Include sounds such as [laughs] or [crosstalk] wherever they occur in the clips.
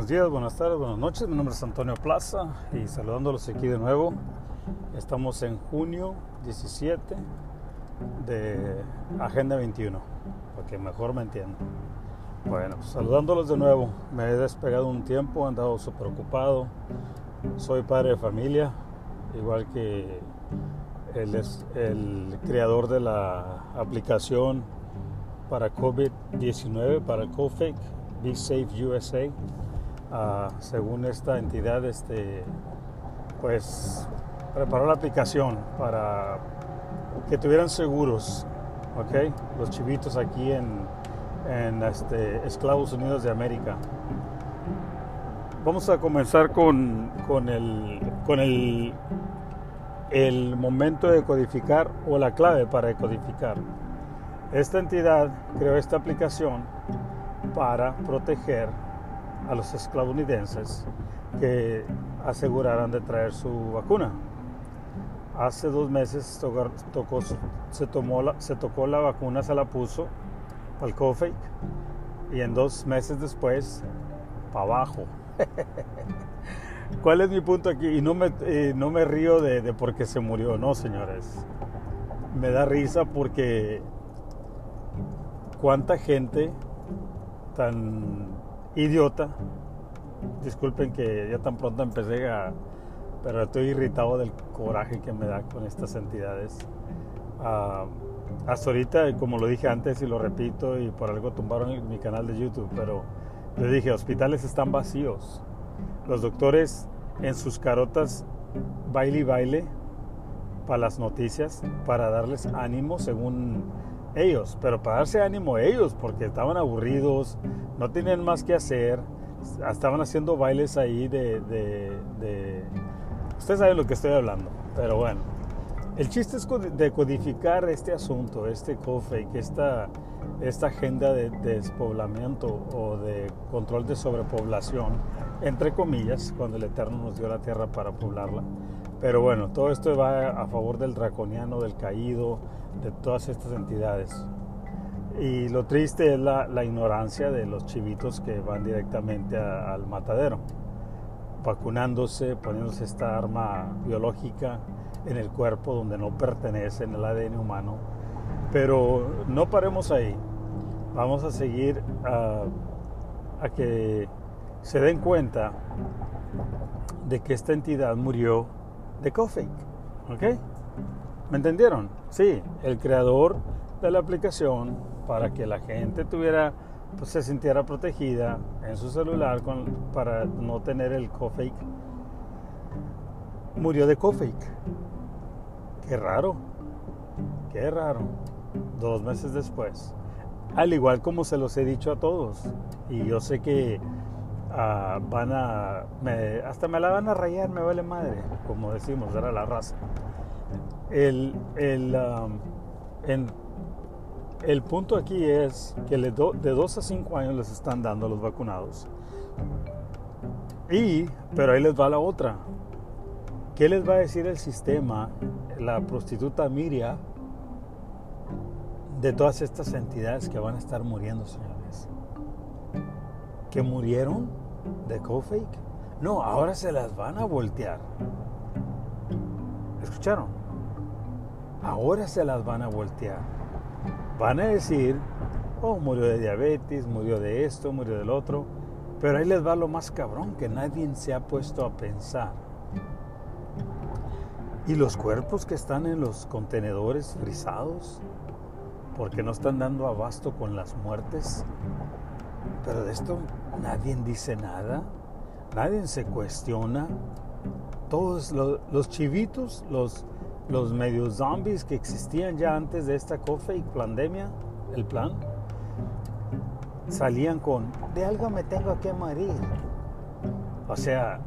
Buenos días, buenas tardes, buenas noches. Mi nombre es Antonio Plaza y saludándolos aquí de nuevo. Estamos en junio 17 de Agenda 21, para que mejor me entiendan. Bueno, pues, saludándolos de nuevo. Me he despegado un tiempo, he andado súper ocupado. Soy padre de familia, igual que el creador de la aplicación para COVID-19, para el COFAKE, Be Safe USA según esta entidad, este, pues preparó la aplicación para que tuvieran seguros, ¿ok? Los chivitos aquí en, en este, Esclavos Unidos de América. Vamos a comenzar con, con, el, con el, el momento de codificar o la clave para decodificar. Esta entidad creó esta aplicación para proteger a los estadounidenses que aseguraran de traer su vacuna. Hace dos meses tocó, se, tomó la, se tocó la vacuna, se la puso al COFAKE y en dos meses después, para abajo. [laughs] ¿Cuál es mi punto aquí? Y no me, no me río de, de porque se murió, no, señores. Me da risa porque cuánta gente tan idiota. Disculpen que ya tan pronto empecé a... Pero estoy irritado del coraje que me da con estas entidades. Ah, hasta ahorita, como lo dije antes y lo repito, y por algo tumbaron mi canal de YouTube, pero le dije, hospitales están vacíos. Los doctores en sus carotas baile y baile para las noticias, para darles ánimo según ellos, pero para darse ánimo ellos, porque estaban aburridos, no tenían más que hacer, estaban haciendo bailes ahí de, de, Ustedes saben lo que estoy hablando, pero bueno. El chiste es de codificar este asunto, este COFAKE, esta, esta agenda de, despoblamiento o de control de sobrepoblación, entre comillas, cuando el Eterno nos dio la tierra para poblarla. Pero bueno, todo esto va a favor del draconiano, del caído, de todas estas entidades. Y lo triste es la, ignorancia de los chivitos que van directamente al matadero, vacunándose, poniéndose esta arma biológica en el cuerpo donde no pertenece en el ADN humano. Pero no paremos ahí. Vamos a seguir a, a que se den cuenta de que esta entidad murió de COVID. ¿Ok? ¿Me entendieron? Sí, el creador de la aplicación para que la gente tuviera, pues, se sintiera protegida en su celular con, para no tener el CoFake, murió de CoFake. Qué raro, qué raro. Dos meses después. Al igual como se los he dicho a todos. Y yo sé que ah, van a, hasta me la van a rayar, me vale madre, como decimos, era la raza. El, el, um, el punto aquí es que de 2 a 5 años les están dando los vacunados. Y, pero ahí les va la otra. ¿Qué les va a decir el sistema, la prostituta Miria, de todas estas entidades que van a estar muriendo, señores? ¿Que murieron de CoFake? No, ahora se las van a voltear. ¿Escucharon? ahora se las van a voltear. Van a decir, oh, murió de diabetes, murió de esto, murió del otro. Pero ahí les va lo más cabrón que nadie se ha puesto a pensar. Y los cuerpos que están en los contenedores frisados, porque no están dando abasto con las muertes. Pero de esto nadie dice nada, nadie se cuestiona. Todos los, los chivitos, los, los medios zombies que existían ya antes de esta y pandemia, el plan, salían con, de algo me tengo que morir. O sea,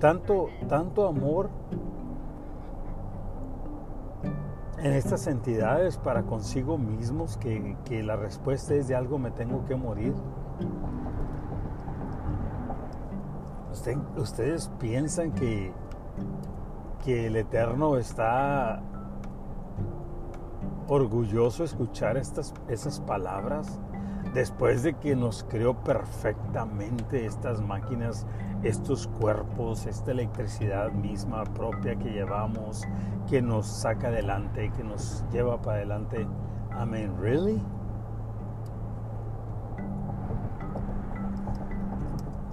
tanto, tanto amor en estas entidades para consigo mismos que, que la respuesta es de algo me tengo que morir. ustedes piensan que que el Eterno está orgulloso de escuchar estas, esas palabras después de que nos creó perfectamente estas máquinas, estos cuerpos, esta electricidad misma propia que llevamos, que nos saca adelante, que nos lleva para adelante. Mean, really?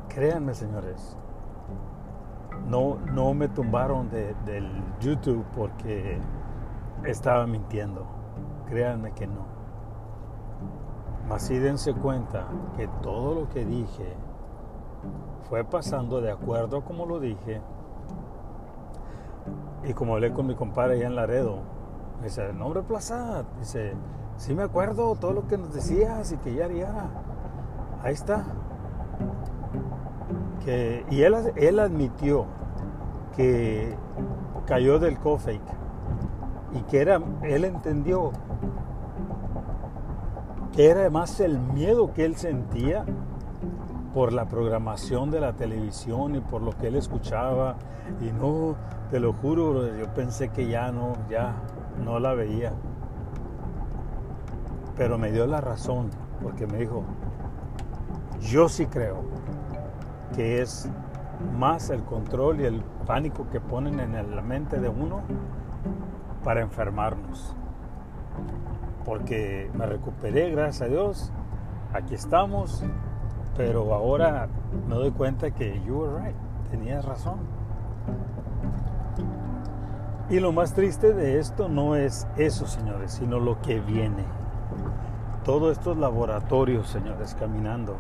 Créanme, señores, no, no me tumbaron del YouTube porque estaba mintiendo. Créanme que no. Mas sí dense cuenta que todo lo que dije fue pasando de acuerdo como lo dije. Y como hablé con mi compadre allá en Laredo, dice, nombre Plaza, dice, sí me acuerdo todo lo que nos decías y que ya ya. Ahí está. Que, y él, él admitió que cayó del co-fake y que era, él entendió que era más el miedo que él sentía por la programación de la televisión y por lo que él escuchaba. Y no, te lo juro, yo pensé que ya no, ya no la veía. Pero me dio la razón, porque me dijo, yo sí creo que es más el control y el pánico que ponen en la mente de uno para enfermarnos porque me recuperé, gracias a Dios. Aquí estamos, pero ahora me doy cuenta que you were right, tenías razón. Y lo más triste de esto no es eso, señores, sino lo que viene. Todos estos laboratorios, señores, caminando.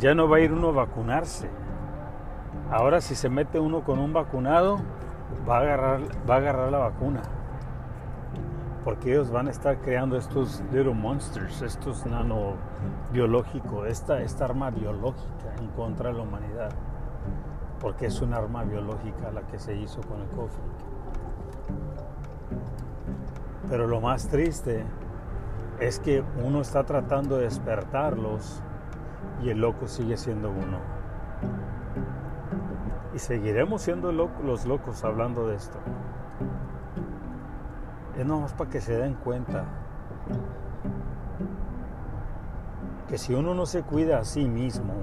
Ya no va a ir uno a vacunarse. Ahora si se mete uno con un vacunado, va a agarrar, va a agarrar la vacuna porque ellos van a estar creando estos little monsters, estos nano biológicos, esta, esta arma biológica en contra de la humanidad, porque es un arma biológica la que se hizo con el COVID. Pero lo más triste es que uno está tratando de despertarlos y el loco sigue siendo uno. Y seguiremos siendo los locos hablando de esto es para que se den cuenta. Que si uno no se cuida a sí mismo,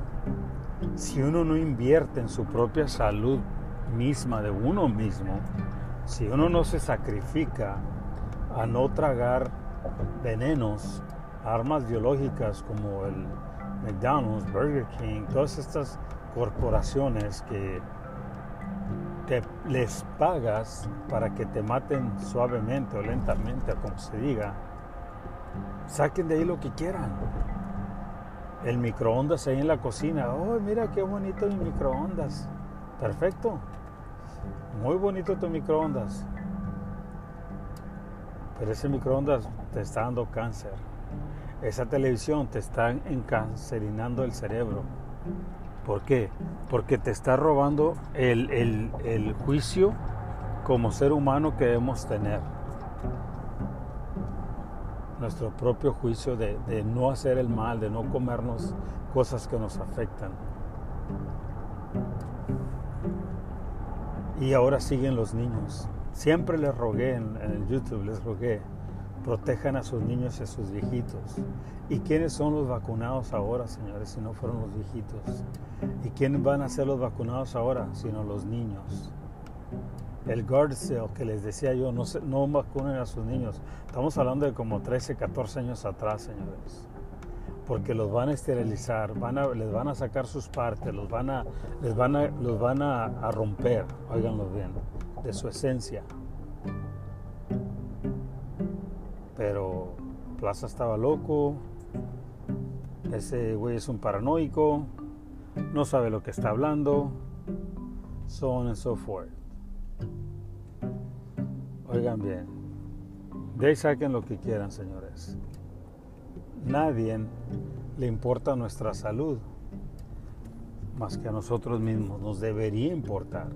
si uno no invierte en su propia salud misma de uno mismo, si uno no se sacrifica a no tragar venenos, armas biológicas como el McDonald's, Burger King, todas estas corporaciones que les pagas para que te maten suavemente o lentamente, o como se diga, saquen de ahí lo que quieran. El microondas ahí en la cocina. Oh, mira qué bonito mi microondas. Perfecto. Muy bonito tu microondas. Pero ese microondas te está dando cáncer. Esa televisión te está encancerinando el cerebro. ¿Por qué? Porque te está robando el, juicio como ser humano que debemos tener. Nuestro propio juicio de, de no hacer el mal, de no comernos cosas que nos afectan. Y ahora siguen los niños. Siempre les rogué en, el YouTube, les rogué protejan a sus niños y a sus viejitos. ¿Y quiénes son los vacunados ahora, señores, si no fueron los viejitos? ¿Y quiénes van a ser los vacunados ahora, sino los niños? El Gardasil que les decía yo, no, no vacunen a sus niños. Estamos hablando de como 13, 14 años atrás, señores. Porque los van a esterilizar, van a, les van a sacar sus partes, los van a, les van a, los van a, a romper, óiganlo bien, de su esencia. Pero Plaza estaba loco, ese güey es un paranoico, no sabe lo que está hablando, so on and so forth. Oigan bien, de ahí saquen lo que quieran, señores. Nadie le importa nuestra salud más que a nosotros mismos. Nos debería importar.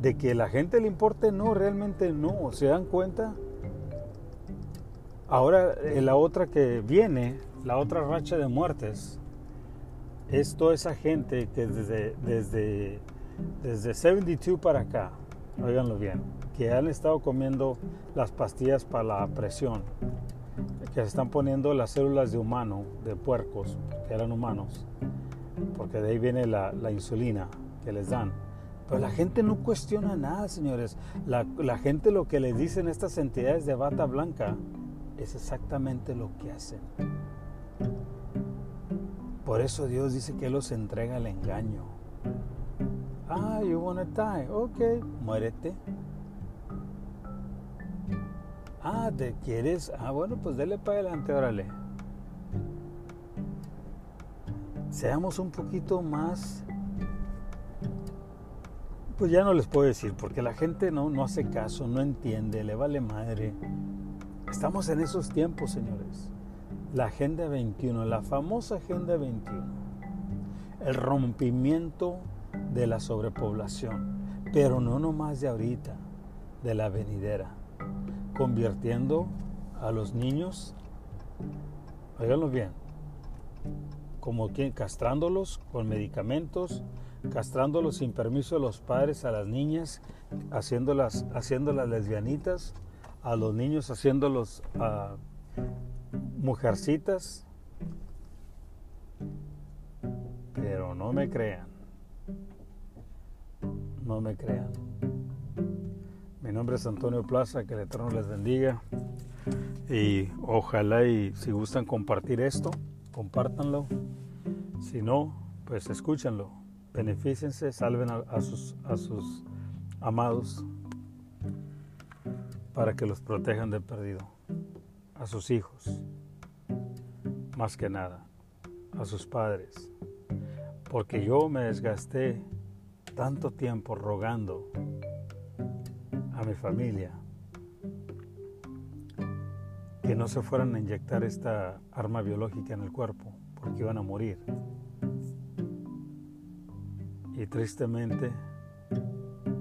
De que la gente le importe, no, realmente no. ¿Se dan cuenta? Ahora eh, la otra que viene, la otra racha de muertes, es toda esa gente que desde, desde, desde 72 para acá, oiganlo bien, que han estado comiendo las pastillas para la presión, que se están poniendo las células de humano, de puercos, que eran humanos, porque de ahí viene la, insulina que les dan. Pero la gente no cuestiona nada, señores. La, la, gente lo que les dicen estas entidades de bata blanca es exactamente lo que hacen. Por eso Dios dice que los entrega al engaño. Ah, you wanna die. Ok, muérete. Ah, ¿te quieres? Ah, bueno, pues dele para adelante, órale. Seamos un poquito más... Pues ya no les puedo decir, porque la gente no, no hace caso, no entiende, le vale madre. Estamos en esos tiempos, señores. La Agenda 21, la famosa Agenda 21. El rompimiento de la sobrepoblación, pero no nomás de ahorita, de la venidera convirtiendo a los niños, oiganlo bien, como quien castrándolos con medicamentos, castrándolos sin permiso de los padres a las niñas, haciéndolas, haciéndolas lesbianitas, a los niños haciéndolos a mujercitas. Pero no me crean, no me crean. Mi nombre es Antonio Plaza, que el Eterno les bendiga. Y ojalá y si gustan compartir esto, compártanlo. Si no, pues escúchenlo. Benefícense, salven a, sus, a sus amados para que los protejan de perdido. A sus hijos, más que nada, a sus padres. Porque yo me desgasté tanto tiempo rogando a mi familia que no se fueran a inyectar esta arma biológica en el cuerpo porque iban a morir. Y tristemente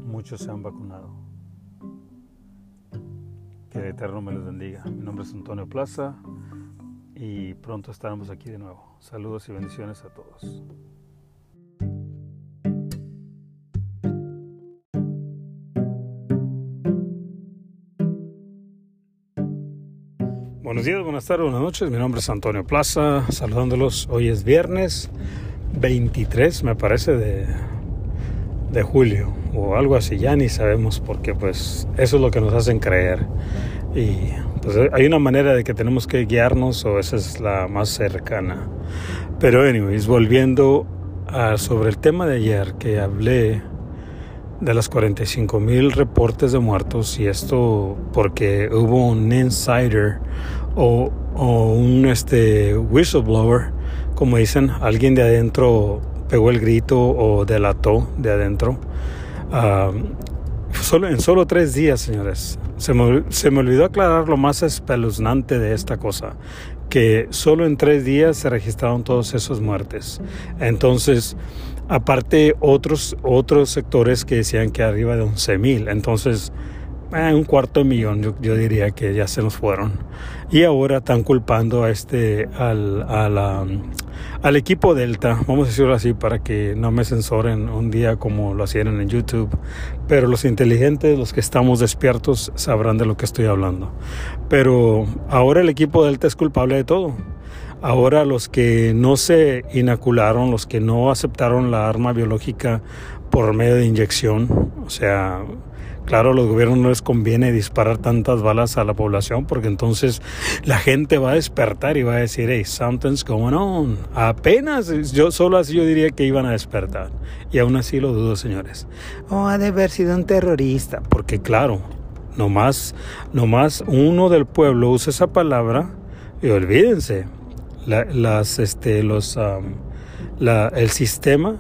muchos se han vacunado. Que el Eterno me los bendiga. Mi nombre es Antonio Plaza y pronto estaremos aquí de nuevo. Saludos y bendiciones a todos. Buenos días, buenas tardes, buenas noches. Mi nombre es Antonio Plaza, saludándolos. Hoy es viernes 23, me parece, de, de julio o algo así. Ya ni sabemos porque pues eso es lo que nos hacen creer. Y pues hay una manera de que tenemos que guiarnos o esa es la más cercana. Pero anyways, volviendo a, sobre el tema de ayer que hablé de las 45 mil reportes de muertos y esto porque hubo un insider o, un este, whistleblower, como dicen, alguien de adentro pegó el grito o delató de adentro. Ah, solo, en solo tres días, señores. Se me, se me olvidó aclarar lo más espeluznante de esta cosa, que solo en tres días se registraron todas esas muertes. Entonces, aparte otros, otros sectores que decían que arriba de 11 mil. Entonces, eh, un cuarto de millón, yo, diría que ya se nos fueron. Y ahora están culpando a este, al, al equipo Delta, vamos a decirlo así, para que no me censoren un día como lo hacían en YouTube. Pero los inteligentes, los que estamos despiertos, sabrán de lo que estoy hablando. Pero ahora el equipo Delta es culpable de todo. Ahora los que no se inocularon, los que no aceptaron la arma biológica por medio de inyección, o sea, Claro, a los gobiernos no les conviene disparar tantas balas a la población porque entonces la gente va a despertar y va a decir, hey, something's going on. Apenas, yo solo así yo diría que iban a despertar. Y aún así lo dudo, señores. Oh, ha de haber sido un terrorista. Porque claro, nomás, nomás uno del pueblo usa esa palabra y olvídense, las, este, los, la, el sistema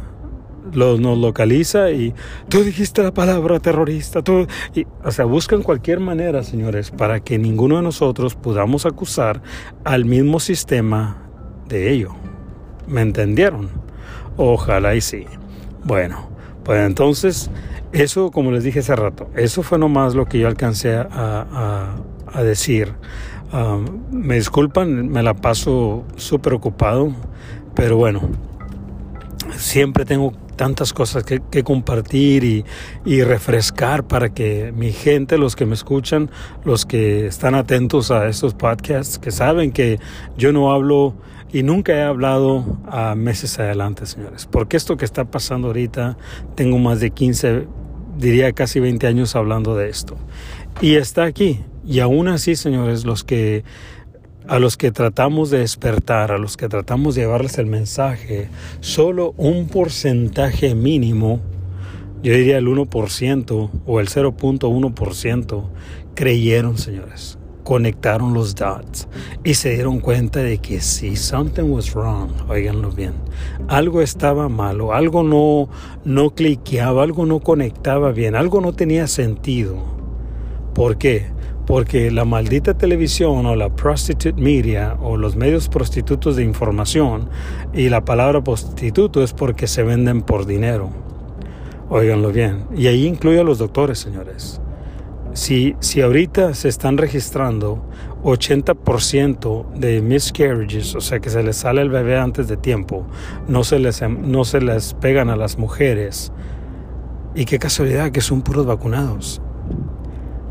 los, nos localiza y tú dijiste la palabra terrorista, tú, y, o sea, buscan cualquier manera, señores, para que ninguno de nosotros podamos acusar al mismo sistema de ello. ¿Me entendieron? Ojalá y sí. Bueno, pues entonces, eso, como les dije hace rato, eso fue nomás lo que yo alcancé a, a, a decir. Um, me disculpan, me la paso súper ocupado, pero bueno, siempre tengo tantas cosas que, compartir y, y, refrescar para que mi gente, los que me escuchan, los que están atentos a estos podcasts, que saben que yo no hablo y nunca he hablado a meses adelante, señores. Porque esto que está pasando ahorita, tengo más de 15, diría casi 20 años hablando de esto. Y está aquí. Y aún así, señores, los que a los que tratamos de despertar, a los que tratamos de llevarles el mensaje, solo un porcentaje mínimo, yo diría el 1% o el 0.1%, creyeron, señores. Conectaron los dots y se dieron cuenta de que sí, something was wrong, oiganlo bien. Algo estaba malo, algo no, no cliqueaba, algo no conectaba bien, algo no tenía sentido. ¿Por qué? Porque la maldita televisión o la prostitute media o los medios prostitutos de información y la palabra prostituto es porque se venden por dinero. Óiganlo bien. Y ahí incluye a los doctores, señores. Si, si ahorita se están registrando 80% de miscarriages, o sea que se les sale el bebé antes de tiempo, no se les, no se les pegan a las mujeres. Y qué casualidad que son puros vacunados.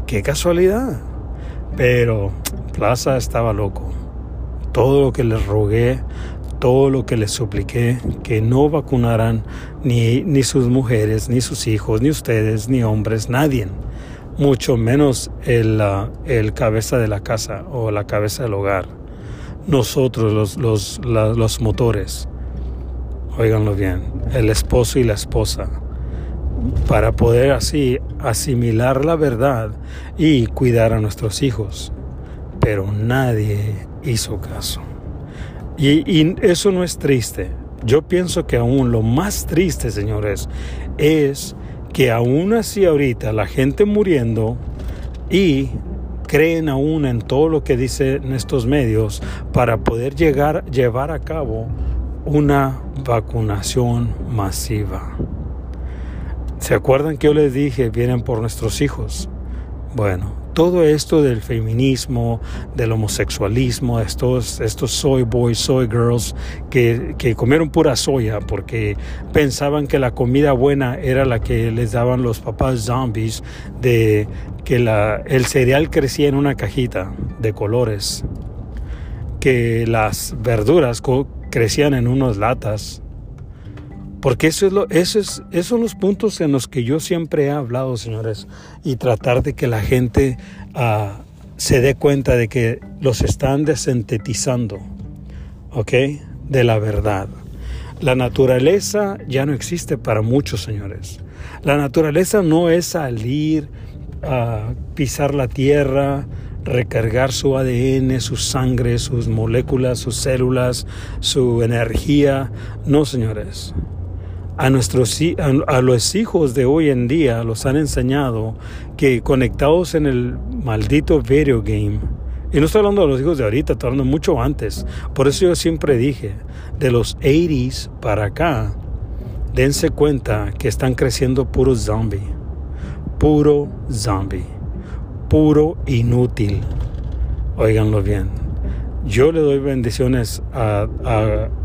Qué casualidad. Pero Plaza estaba loco. Todo lo que les rogué, todo lo que les supliqué, que no vacunaran ni, ni sus mujeres, ni sus hijos, ni ustedes, ni hombres, nadie. Mucho menos el, el cabeza de la casa o la cabeza del hogar. Nosotros, los, los, los motores. Óiganlo bien, el esposo y la esposa para poder así asimilar la verdad y cuidar a nuestros hijos. Pero nadie hizo caso. Y, eso no es triste. Yo pienso que aún lo más triste, señores, es que aún así ahorita la gente muriendo y creen aún en todo lo que dicen estos medios para poder llegar, llevar a cabo una vacunación masiva. ¿Se acuerdan que yo les dije, vienen por nuestros hijos? Bueno, todo esto del feminismo, del homosexualismo, estos, estos soy boys, soy girls, que, que, comieron pura soya porque pensaban que la comida buena era la que les daban los papás zombies, de que la, el cereal crecía en una cajita de colores, que las verduras crecían en unas latas porque eso es lo, eso es, esos son los puntos en los que yo siempre he hablado, señores, y tratar de que la gente uh, se dé cuenta de que los están desintetizando, ¿ok? De la verdad. La naturaleza ya no existe para muchos, señores. La naturaleza no es salir a pisar la tierra, recargar su ADN, su sangre, sus moléculas, sus células, su energía. No, señores a, nuestros, a, los hijos de hoy en día los han enseñado que conectados en el maldito video game, y no estoy hablando de los hijos de ahorita, estoy hablando mucho antes. Por eso yo siempre dije, de los 80s para acá, dense cuenta que están creciendo puro zombie. Puro zombie. Puro inútil. Óiganlo bien. Yo le doy bendiciones a,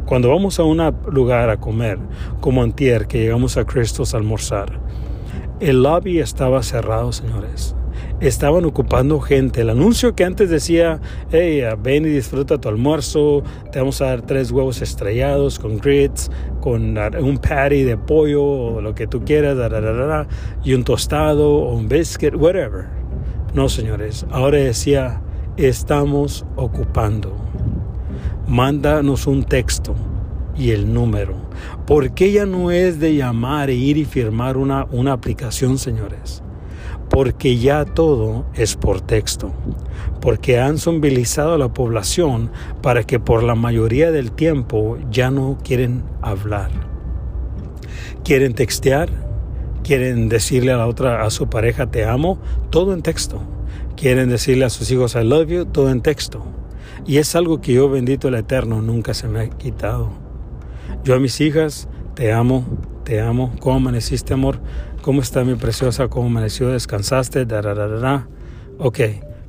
cuando vamos a un lugar a comer, como antier, que llegamos a Cristos a almorzar. El lobby estaba cerrado, señores. Estaban ocupando gente. El anuncio que antes decía, hey, ven y disfruta tu almuerzo, te vamos a dar tres huevos estrellados con grits, con un patty de pollo o lo que tú quieras, y un tostado o un biscuit, whatever. No, señores. Ahora decía, estamos ocupando. Mándanos un texto y el número. Porque ya no es de llamar e ir y firmar una, una aplicación, señores? Porque ya todo es por texto. Porque han zombilizado a la población para que por la mayoría del tiempo ya no quieren hablar. Quieren textear, quieren decirle a la otra, a su pareja, te amo, todo en texto quieren decirle a sus hijos I love you, todo en texto. Y es algo que yo, bendito el Eterno, nunca se me ha quitado. Yo a mis hijas, te amo, te amo. ¿Cómo amaneciste, amor? ¿Cómo está mi preciosa? ¿Cómo amaneció? ¿Descansaste? Da, da, da, ok,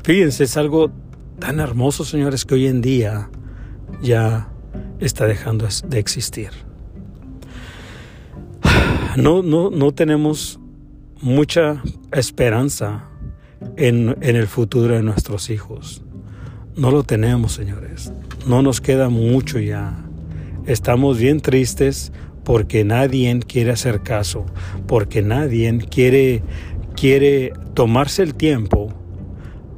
fíjense, es algo tan hermoso, señores, que hoy en día ya está dejando de existir. [sighs] no, no, no tenemos mucha esperanza en, el futuro de nuestros hijos. No lo tenemos, señores. No nos queda mucho ya. Estamos bien tristes porque nadie quiere hacer caso, porque nadie quiere, quiere tomarse el tiempo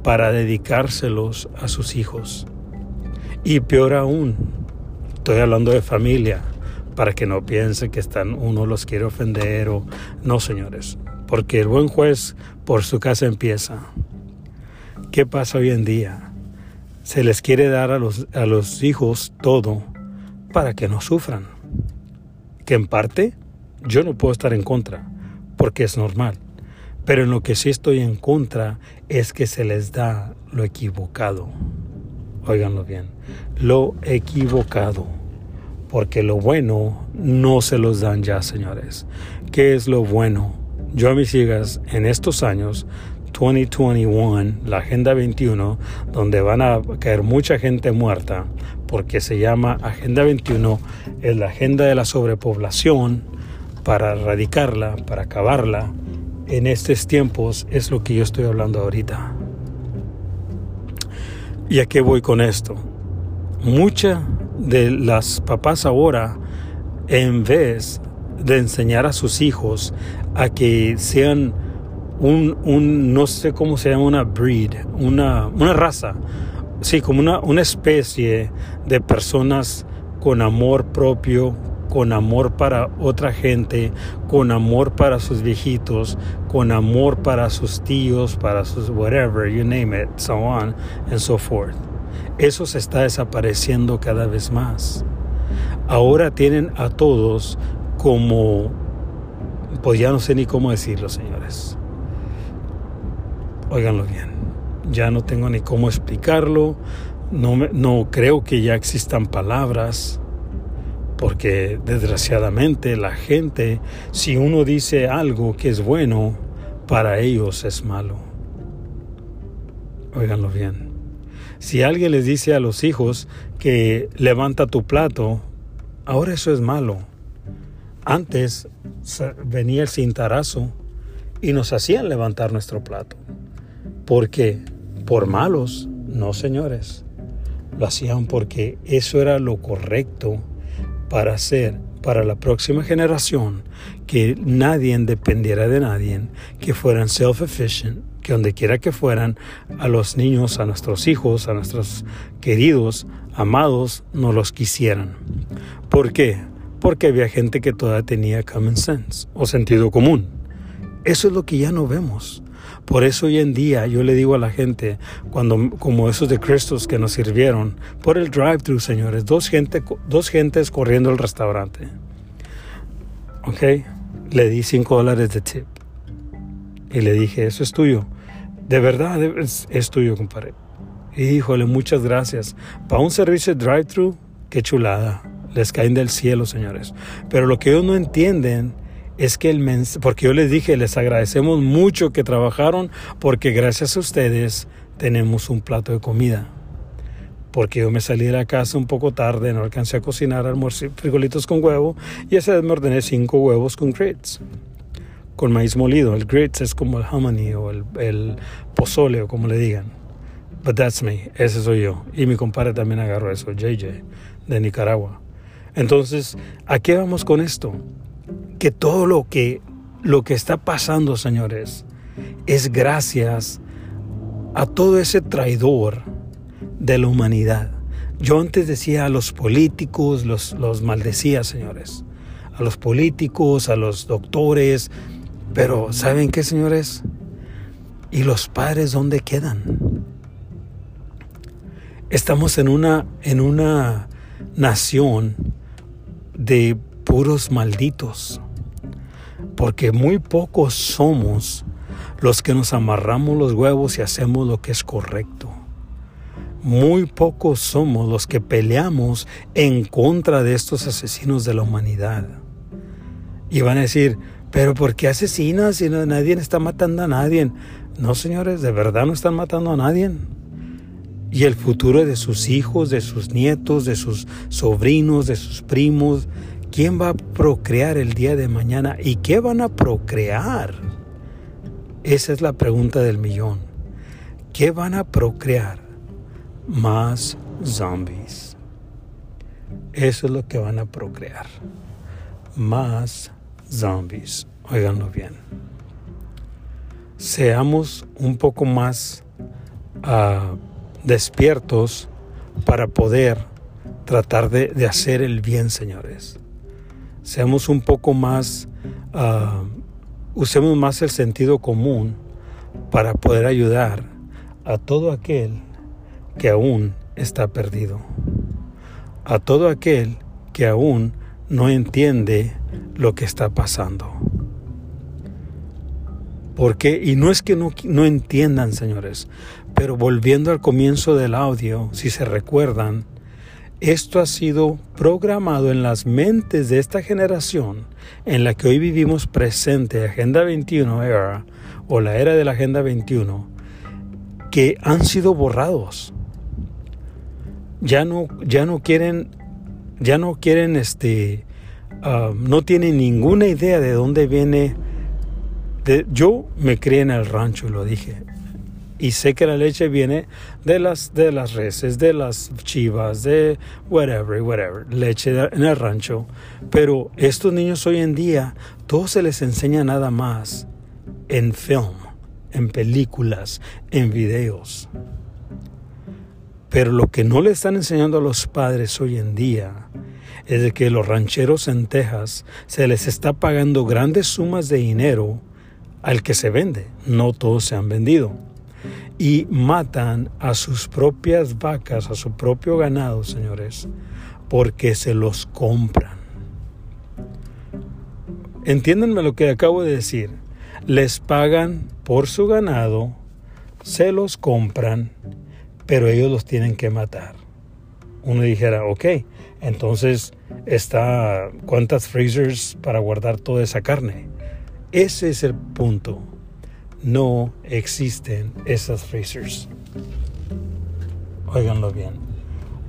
para dedicárselos a sus hijos. Y peor aún, estoy hablando de familia, para que no piense que están, uno los quiere ofender o no, señores, porque el buen juez por su casa empieza. ¿Qué pasa hoy en día? Se les quiere dar a los, a los hijos todo para que no sufran. Que en parte yo no puedo estar en contra, porque es normal. Pero en lo que sí estoy en contra es que se les da lo equivocado. Óiganlo bien, lo equivocado. Porque lo bueno no se los dan ya, señores. ¿Qué es lo bueno? Yo a mis hijas en estos años 2021, la Agenda 21, donde van a caer mucha gente muerta, porque se llama Agenda 21, es la agenda de la sobrepoblación para erradicarla, para acabarla. En estos tiempos es lo que yo estoy hablando ahorita. ¿Y a qué voy con esto? Muchas de las papás ahora, en vez de enseñar a sus hijos a que sean un, un, no sé cómo se llama, una breed, una, una raza, sí, como una, una especie de personas con amor propio, con amor para otra gente, con amor para sus viejitos, con amor para sus tíos, para sus whatever, you name it, so on and so forth. Eso se está desapareciendo cada vez más. Ahora tienen a todos como, pues ya no sé ni cómo decirlo, señores. Óiganlo bien. Ya no tengo ni cómo explicarlo. No, no creo que ya existan palabras. Porque desgraciadamente la gente, si uno dice algo que es bueno, para ellos es malo. Óiganlo bien. Si alguien les dice a los hijos que levanta tu plato, ahora eso es malo. Antes venía el cintarazo y nos hacían levantar nuestro plato. ¿Por qué? ¿Por malos? No, señores. Lo hacían porque eso era lo correcto para hacer para la próxima generación, que nadie dependiera de nadie, que fueran self-efficient, que donde quiera que fueran, a los niños, a nuestros hijos, a nuestros queridos, amados, no los quisieran. ¿Por qué? Porque había gente que todavía tenía common sense o sentido común. Eso es lo que ya no vemos. Por eso hoy en día yo le digo a la gente, cuando, como esos de Cristos que nos sirvieron, por el drive-thru, señores, dos, gente, dos gentes corriendo al restaurante. ¿Ok? Le di cinco dólares de tip. Y le dije, eso es tuyo. De verdad, es, es tuyo, compadre. Híjole, muchas gracias. Para un servicio de drive-thru, qué chulada. Les caen del cielo, señores. Pero lo que ellos no entienden es que el mensaje, porque yo les dije, les agradecemos mucho que trabajaron, porque gracias a ustedes tenemos un plato de comida. Porque yo me salí de la casa un poco tarde, no alcancé a cocinar almuerzo, frijolitos con huevo, y esa vez me ordené cinco huevos con grits, con maíz molido. El grits es como el hominy o el, el pozole o como le digan. But that's me, ese soy yo. Y mi compadre también agarró eso, JJ, de Nicaragua. Entonces, ¿a qué vamos con esto? que todo lo que, lo que está pasando, señores, es gracias a todo ese traidor de la humanidad. Yo antes decía a los políticos, los, los maldecía, señores. A los políticos, a los doctores. Pero ¿saben qué, señores? ¿Y los padres dónde quedan? Estamos en una, en una nación de puros malditos porque muy pocos somos los que nos amarramos los huevos y hacemos lo que es correcto. Muy pocos somos los que peleamos en contra de estos asesinos de la humanidad. Y van a decir, pero ¿por qué asesinas si nadie está matando a nadie? No, señores, de verdad no están matando a nadie. Y el futuro de sus hijos, de sus nietos, de sus sobrinos, de sus primos, ¿quién va a procrear el día de mañana? ¿Y qué van a procrear? Esa es la pregunta del millón. ¿Qué van a procrear? Más zombies. Eso es lo que van a procrear. Más zombies. Óiganlo bien. Seamos un poco más uh, despiertos para poder tratar de, de, hacer el bien, señores. Seamos un poco más, uh, usemos más el sentido común para poder ayudar a todo aquel que aún está perdido, a todo aquel que aún no entiende lo que está pasando. Porque, y no es que no, no entiendan, señores, pero volviendo al comienzo del audio, si se recuerdan, esto ha sido programado en las mentes de esta generación en la que hoy vivimos presente, Agenda 21 era, o la era de la Agenda 21, que han sido borrados. Ya no, ya no quieren, ya no quieren, este, uh, no tienen ninguna idea de dónde viene. De, yo me crié en el rancho, lo dije y sé que la leche viene de las de las reses, de las chivas, de whatever, whatever, leche en el rancho. Pero estos niños hoy en día, todo se les enseña nada más en film, en películas, en videos. Pero lo que no le están enseñando a los padres hoy en día es de que los rancheros en Texas se les está pagando grandes sumas de dinero al que se vende. No todos se han vendido y matan a sus propias vacas, a su propio ganado, señores, porque se los compran. Entiéndanme lo que acabo de decir. Les pagan por su ganado, se los compran, pero ellos los tienen que matar. Uno dijera, ok, entonces está cuántas freezers para guardar toda esa carne. Ese es el punto no existen esas freezers. Óiganlo bien,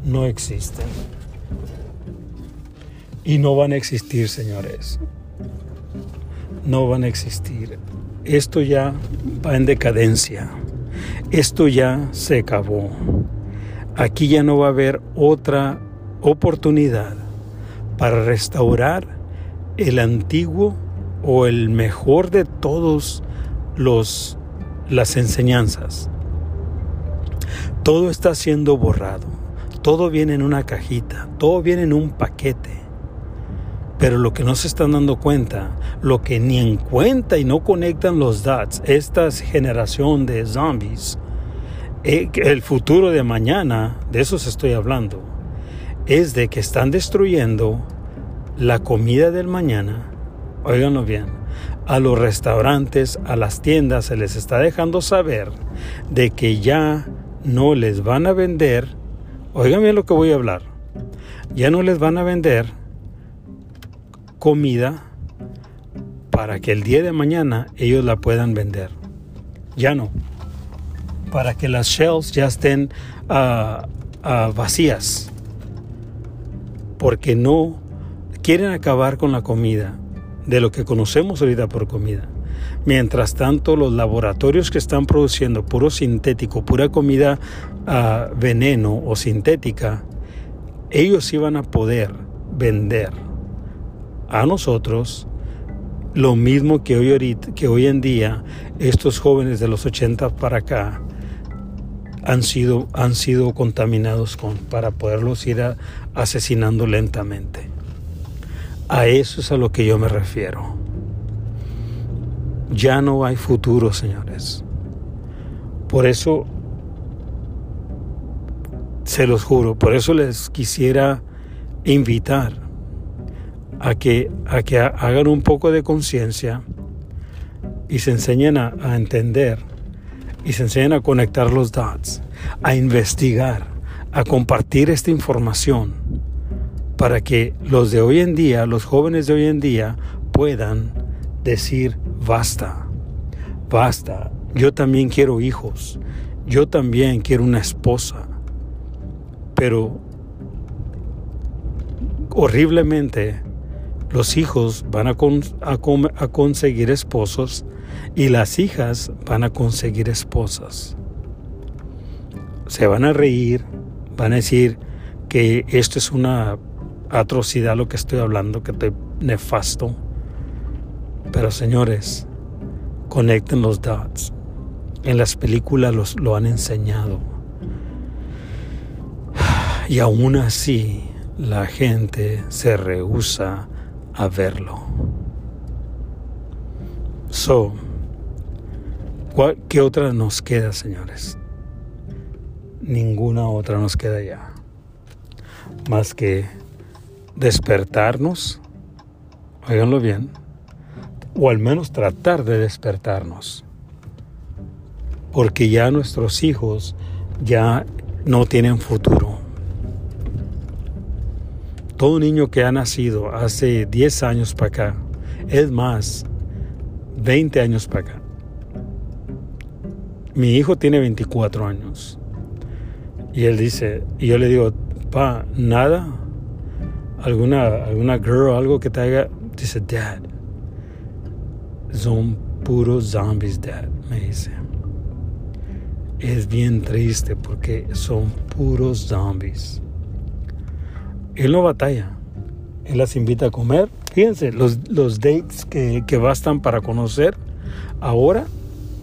no existen. Y no van a existir, señores. No van a existir. Esto ya va en decadencia. Esto ya se acabó. Aquí ya no va a haber otra oportunidad para restaurar el antiguo o el mejor de todos los, las enseñanzas. Todo está siendo borrado, todo viene en una cajita, todo viene en un paquete. Pero lo que no se están dando cuenta, lo que ni en cuenta y no conectan los dots, esta generación de zombies, eh, el futuro de mañana, de eso se estoy hablando, es de que están destruyendo la comida del mañana. Óiganlo bien, a los restaurantes, a las tiendas, se les está dejando saber de que ya no les van a vender, oigan bien lo que voy a hablar, ya no les van a vender comida para que el día de mañana ellos la puedan vender. Ya no. Para que las shelves ya estén uh, uh, vacías. Porque no quieren acabar con la comida de lo que conocemos ahorita por comida. Mientras tanto, los laboratorios que están produciendo puro sintético, pura comida a ah, veneno o sintética, ellos iban a poder vender a nosotros lo mismo que hoy, en día estos jóvenes de los 80 para acá han sido, han sido contaminados con para poderlos ir asesinando lentamente. A eso es a lo que yo me refiero. Ya no hay futuro, señores. Por eso, se los juro, por eso les quisiera invitar a que, a que hagan un poco de conciencia y se enseñen a, a entender y se enseñen a conectar los dots, a investigar, a compartir esta información para que los de hoy en día, los jóvenes de hoy en día, puedan decir, basta, basta, yo también quiero hijos, yo también quiero una esposa, pero horriblemente Los hijos van a, conseguir esposos y las hijas van a conseguir esposas. Se van a reír, van a decir que esto es una atrocidad lo que estoy hablando, que estoy nefasto. Pero señores, conecten los dots. En las películas los, lo han enseñado. Y aún así la gente se rehúsa a verlo. So, ¿qué otra nos queda, señores? Ninguna otra nos queda ya. Más que despertarnos, oiganlo bien, o al menos tratar de despertarnos. Porque ya nuestros hijos ya no tienen futuro. Todo niño que ha nacido hace 10 años para acá, es más, 20 años para acá. Mi hijo tiene 24 años. Y él dice, y yo le digo, pa, nada, alguna, alguna girl algo que te haga, dice, dad, son puros zombies, dad, me dice. Es bien triste porque son puros zombies. Él no batalla. Él las invita a comer. Fíjense, los, los dates que, que, bastan para conocer ahora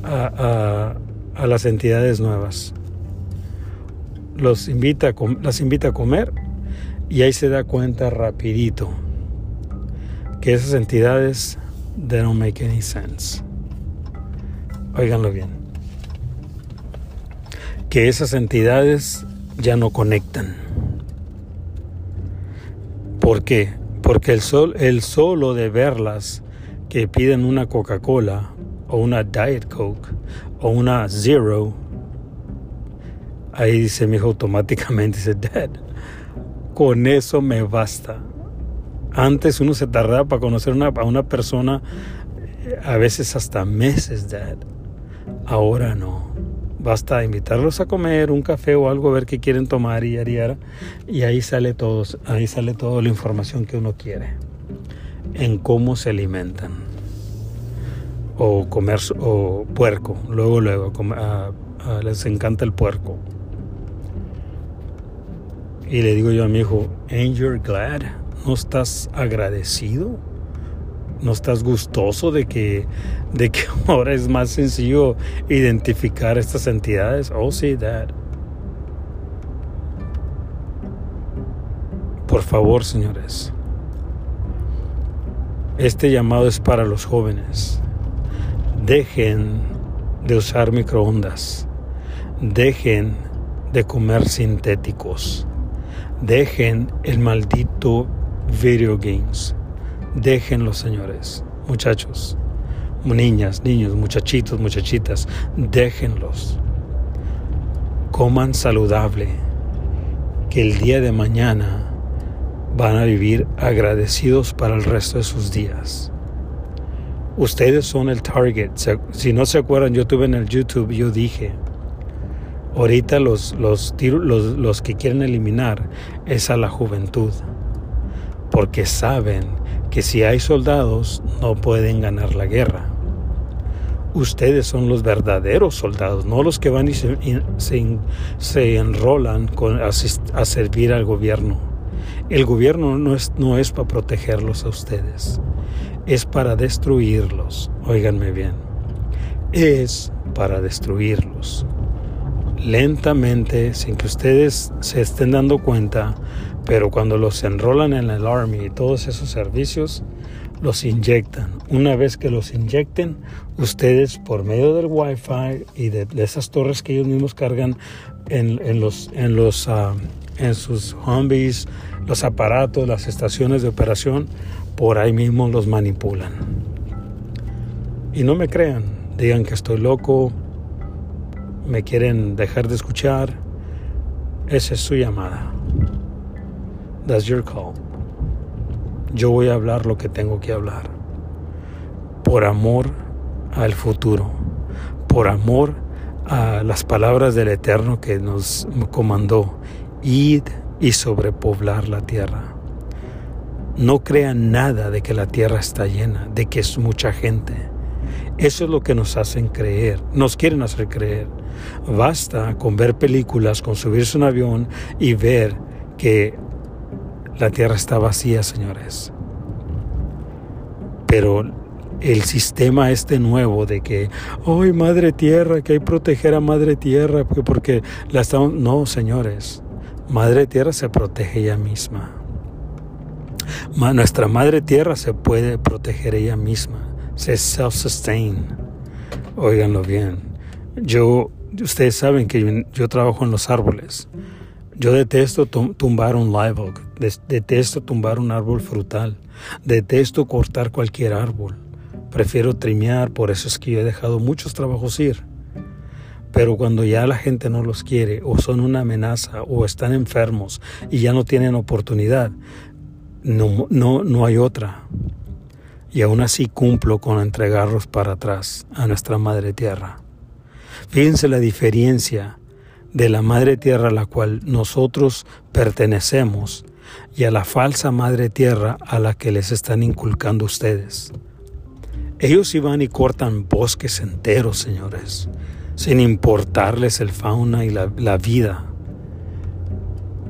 a, a, las entidades nuevas. Los invita las invita a comer y ahí se da cuenta rapidito que esas entidades they don't make any sense. Óiganlo bien. Que esas entidades ya no conectan. ¿Por qué? Porque el, sol, el solo de verlas que piden una Coca-Cola o una Diet Coke o una Zero, ahí dice mi hijo automáticamente, dice, Dad, con eso me basta. Antes uno se tardaba para conocer a una persona, a veces hasta meses, Dad. Ahora no. Basta invitarlos a comer un café o algo, a ver qué quieren tomar y ariar, y ahí sale todo, ahí sale toda la información que uno quiere en cómo se alimentan o comer o puerco, luego luego les encanta el puerco. Y le digo yo a mi hijo, "Ain't glad? ¿No estás agradecido?" ¿No estás gustoso de que, de que [laughs] ahora es más sencillo identificar estas entidades? Oh, sí, Dad. Por favor, señores. Este llamado es para los jóvenes. Dejen de usar microondas. Dejen de comer sintéticos. Dejen el maldito video games Déjenlos, señores, muchachos, niñas, niños, muchachitos, muchachitas, déjenlos. Coman saludable, que el día de mañana van a vivir agradecidos para el resto de sus días. Ustedes son el target. Si no se acuerdan, yo tuve en el YouTube, yo dije, ahorita los, los, los, los que quieren eliminar es a la juventud, porque saben que si hay soldados no pueden ganar la guerra. Ustedes son los verdaderos soldados, no los que van y se, se, enrolan con, a, servir al gobierno. El gobierno no es, no es para protegerlos a ustedes, es para destruirlos. Óiganme bien, es para destruirlos. Lentamente, sin que ustedes se estén dando cuenta, pero cuando los enrolan en el Army y todos esos servicios, los inyectan. Una vez que los inyecten, ustedes por medio del Wi-Fi y de, esas torres que ellos mismos cargan en, los, en, los, ah, en sus zombies, los aparatos, las estaciones de operación, por ahí mismo los manipulan. Y no me crean, digan que estoy loco, me quieren dejar de escuchar. Esa es su llamada. That's your call. Yo voy a hablar lo que tengo que hablar. Por amor al futuro. Por amor a las palabras del Eterno que nos comandó. Id y sobrepoblar la tierra. No crean nada de que la tierra está llena, de que es mucha gente. Eso es lo que nos hacen creer, nos quieren hacer creer. Basta con ver películas, con subirse un avión y ver que la tierra está vacía, señores. Pero el sistema este nuevo de que, ¡ay, madre tierra! Que hay que proteger a madre tierra porque la estamos... No, señores. Madre tierra se protege ella misma. Nuestra madre tierra se puede proteger ella misma. Se self-sustain. Óiganlo bien. Yo, ustedes saben que yo, trabajo en los árboles. Yo detesto tumbar un live oak. Detesto tumbar un árbol frutal. Detesto cortar cualquier árbol. Prefiero trimear, por eso es que yo he dejado muchos trabajos ir. Pero cuando ya la gente no los quiere, o son una amenaza, o están enfermos y ya no tienen oportunidad, no, no, no hay otra. Y aún así cumplo con entregarlos para atrás a nuestra Madre Tierra. Fíjense la diferencia de la Madre Tierra a la cual nosotros pertenecemos y a la falsa Madre Tierra a la que les están inculcando ustedes. Ellos iban y cortan bosques enteros, señores, sin importarles el fauna y la, la vida.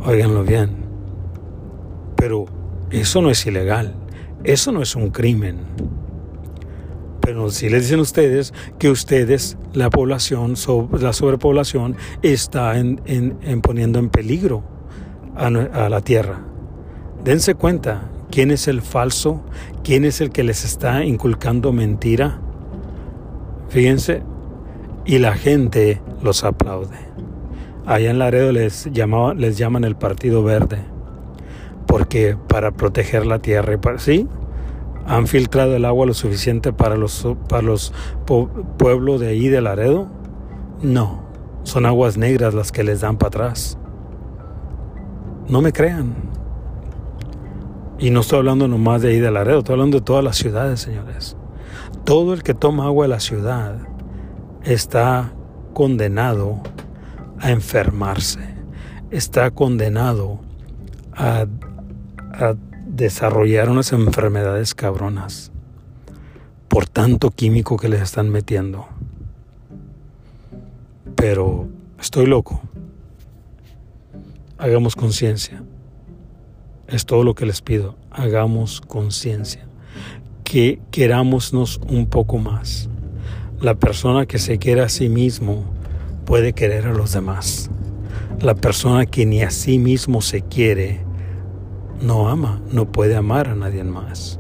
Óiganlo bien. Pero eso no es ilegal, eso no es un crimen. Pero si les dicen ustedes que ustedes, la población, la sobrepoblación, está en, poniendo en peligro a, la tierra. Dense cuenta quién es el falso, quién es el que les está inculcando mentira. Fíjense, y la gente los aplaude. Allá en Laredo les, les llaman el Partido Verde porque para proteger la tierra. ¿Sí? ¿Han filtrado el agua lo suficiente para los, para los pueblos de ahí de Laredo? No, son aguas negras las que les dan para atrás. No me crean. Y no estoy hablando nomás de ahí de Laredo, estoy hablando de todas las ciudades, señores. Todo el que toma agua de la ciudad está condenado a enfermarse, está condenado a a desarrollar unas enfermedades cabronas por tanto químico que les están metiendo. Pero estoy loco. Hagamos conciencia. Es todo lo que les pido. Hagamos conciencia. Que querámonos un poco más. La persona que se quiere a sí mismo puede querer a los demás. La persona que ni a sí mismo se quiere no ama, no puede amar a nadie más.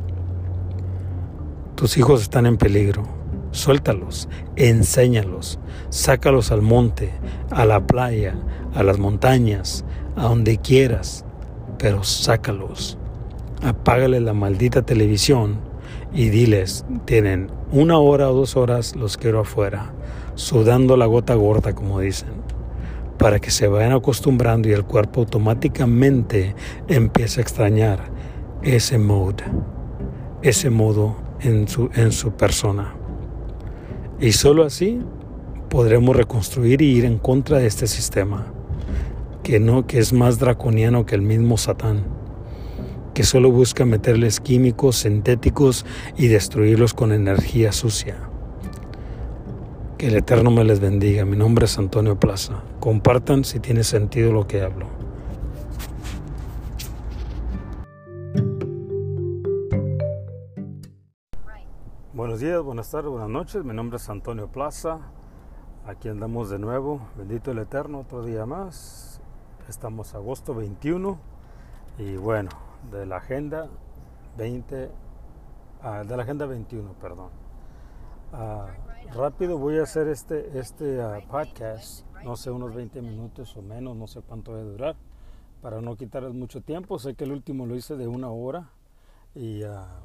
Tus hijos están en peligro. Suéltalos, enséñalos, sácalos al monte, a la playa, a las montañas, a donde quieras, pero sácalos. Apágale la maldita televisión y diles, tienen una hora o dos horas, los quiero afuera, sudando la gota gorda, como dicen para que se vayan acostumbrando y el cuerpo automáticamente empiece a extrañar ese modo, ese modo en su, en su persona. Y solo así podremos reconstruir y ir en contra de este sistema, que, no, que es más draconiano que el mismo Satán, que solo busca meterles químicos sintéticos y destruirlos con energía sucia. Que el Eterno me les bendiga. Mi nombre es Antonio Plaza. Compartan si tiene sentido lo que hablo. Buenos días, buenas tardes, buenas noches. Mi nombre es Antonio Plaza. Aquí andamos de nuevo. Bendito el Eterno, otro día más. Estamos agosto 21 y bueno, de la agenda 20, ah, de la agenda 21, perdón. Ah, rápido voy a hacer este, este ah, podcast, no sé, unos 20 minutos o menos, no sé cuánto va a durar, para no quitarles mucho tiempo. Sé que el último lo hice de una hora y ah,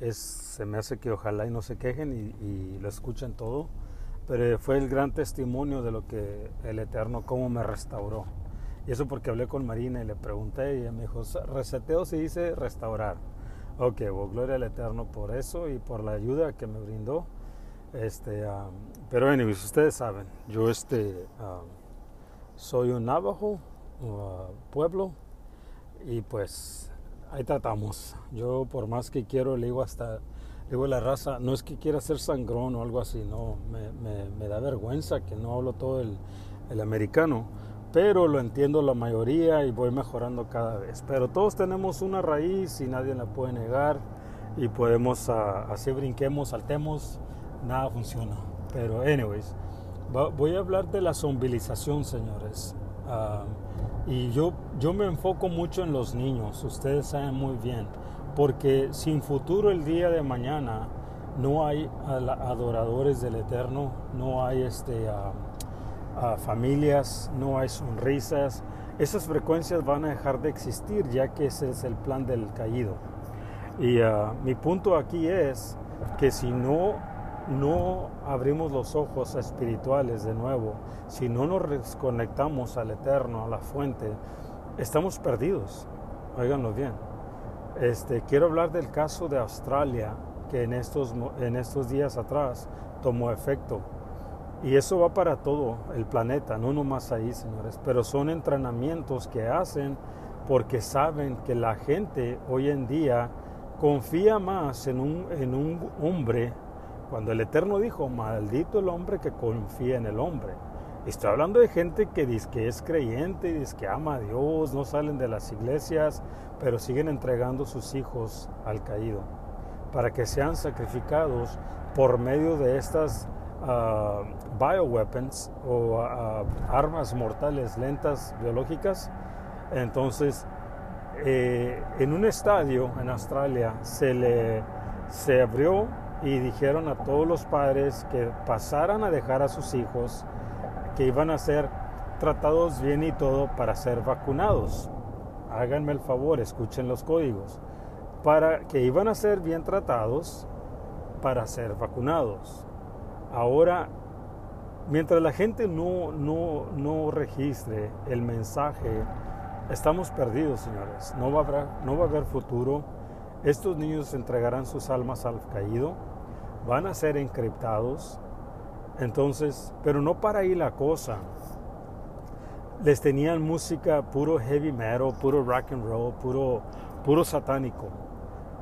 es, se me hace que ojalá y no se quejen y, lo escuchen todo, pero fue el gran testimonio de lo que el Eterno, cómo me restauró. Y eso porque hablé con Marina y le pregunté y ella me dijo, reseteo se dice restaurar. Ok, well, gloria al Eterno por eso y por la ayuda que me brindó este, pero anyways, ustedes saben, yo este, soy un navajo, uh, pueblo, y pues ahí tratamos. Yo por más que quiero, le digo hasta, digo la raza, no es que quiera ser sangrón o algo así, no, me, da vergüenza que no hablo todo el, americano, pero lo entiendo la mayoría y voy mejorando cada vez. Pero todos tenemos una raíz y nadie la puede negar y podemos, uh, así brinquemos, saltemos, nada funciona. Pero anyways, voy a hablar de la zombilización, señores. Ah, y yo, yo me enfoco mucho en los niños, ustedes saben muy bien, porque sin futuro el día de mañana no hay adoradores del Eterno, no hay este, familias, no hay sonrisas. Esas frecuencias van a dejar de existir ya que ese es el plan del caído. Y mi punto aquí es que si no no abrimos los ojos espirituales de nuevo, si no nos desconectamos al eterno, a la fuente, estamos perdidos. Óiganlo bien. Este, quiero hablar del caso de Australia que en estos, en estos días atrás tomó efecto. Y eso va para todo el planeta, no nomás ahí, señores, pero son entrenamientos que hacen porque saben que la gente hoy en día confía más en un, en un hombre cuando el Eterno dijo, maldito el hombre que confía en el hombre. Estoy hablando de gente que dice que es creyente, dice que ama a Dios, no salen de las iglesias, pero siguen entregando sus hijos al caído para que sean sacrificados por medio de estas uh, bioweapons o ah, armas mortales lentas biológicas. Entonces, eh, en un estadio en Australia se le se abrió y dijeron a todos los padres que pasaran a dejar a sus hijos, que iban a ser tratados bien y todo para ser vacunados. Háganme el favor, escuchen los códigos. Para que iban a ser bien tratados para ser vacunados. Ahora, mientras la gente no, no, no registre el mensaje, estamos perdidos, señores. No va, no va a haber futuro. Estos niños entregarán sus almas al caído van a ser encriptados. Entonces, pero no para ahí la cosa. Les tenían música puro heavy metal, puro rock and roll, puro, puro satánico.